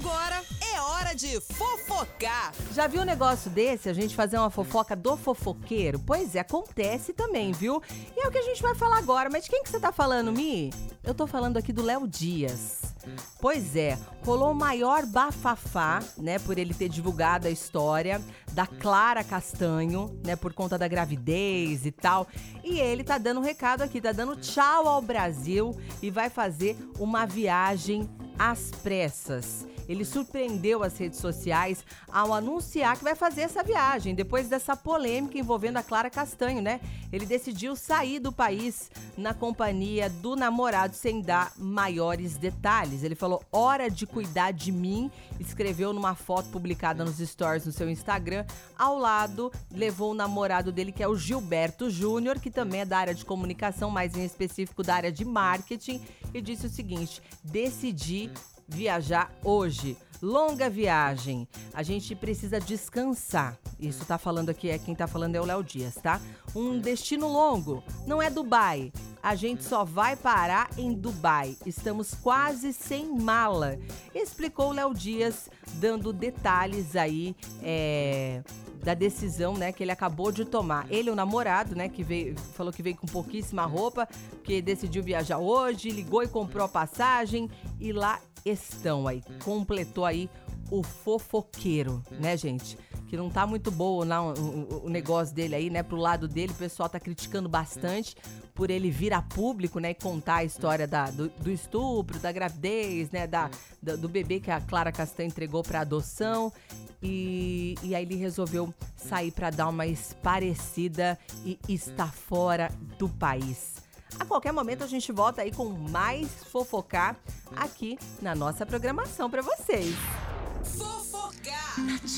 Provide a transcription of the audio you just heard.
Agora é hora de fofocar. Já viu um negócio desse? A gente fazer uma fofoca do fofoqueiro? Pois é, acontece também, viu? E é o que a gente vai falar agora. Mas de quem que você tá falando, Mi? Eu tô falando aqui do Léo Dias. Pois é, rolou o maior bafafá, né, por ele ter divulgado a história da Clara Castanho, né, por conta da gravidez e tal. E ele tá dando um recado aqui, tá dando tchau ao Brasil e vai fazer uma viagem às pressas. Ele surpreendeu as redes sociais ao anunciar que vai fazer essa viagem, depois dessa polêmica envolvendo a Clara Castanho, né? Ele decidiu sair do país na companhia do namorado sem dar maiores detalhes. Ele falou: hora de cuidar de mim, escreveu numa foto publicada nos stories no seu Instagram. Ao lado, levou o namorado dele, que é o Gilberto Júnior, que também é da área de comunicação, mais em específico da área de marketing, e disse o seguinte: decidi viajar hoje. Longa viagem. A gente precisa descansar. Isso tá falando aqui, é quem tá falando é o Léo Dias, tá? Um destino longo. Não é Dubai. A gente só vai parar em Dubai. Estamos quase sem mala. Explicou Léo Dias, dando detalhes aí é, da decisão, né, que ele acabou de tomar. Ele, o namorado, né, que veio, falou que veio com pouquíssima roupa, que decidiu viajar hoje, ligou e comprou a passagem e lá estão aí. Completou aí o fofoqueiro, né, gente? Que não tá muito boa não, o, o, negócio dele aí, né? Pro lado dele, o pessoal tá criticando bastante por ele vir a público, né? E contar a história da, do, do estupro, da gravidez, né? Da, da, do bebê que a Clara Castanho entregou pra adoção. E, e aí ele resolveu sair para dar uma esparecida e está fora do país. A qualquer momento a gente volta aí com mais fofocar aqui na nossa programação para vocês. Fofocar!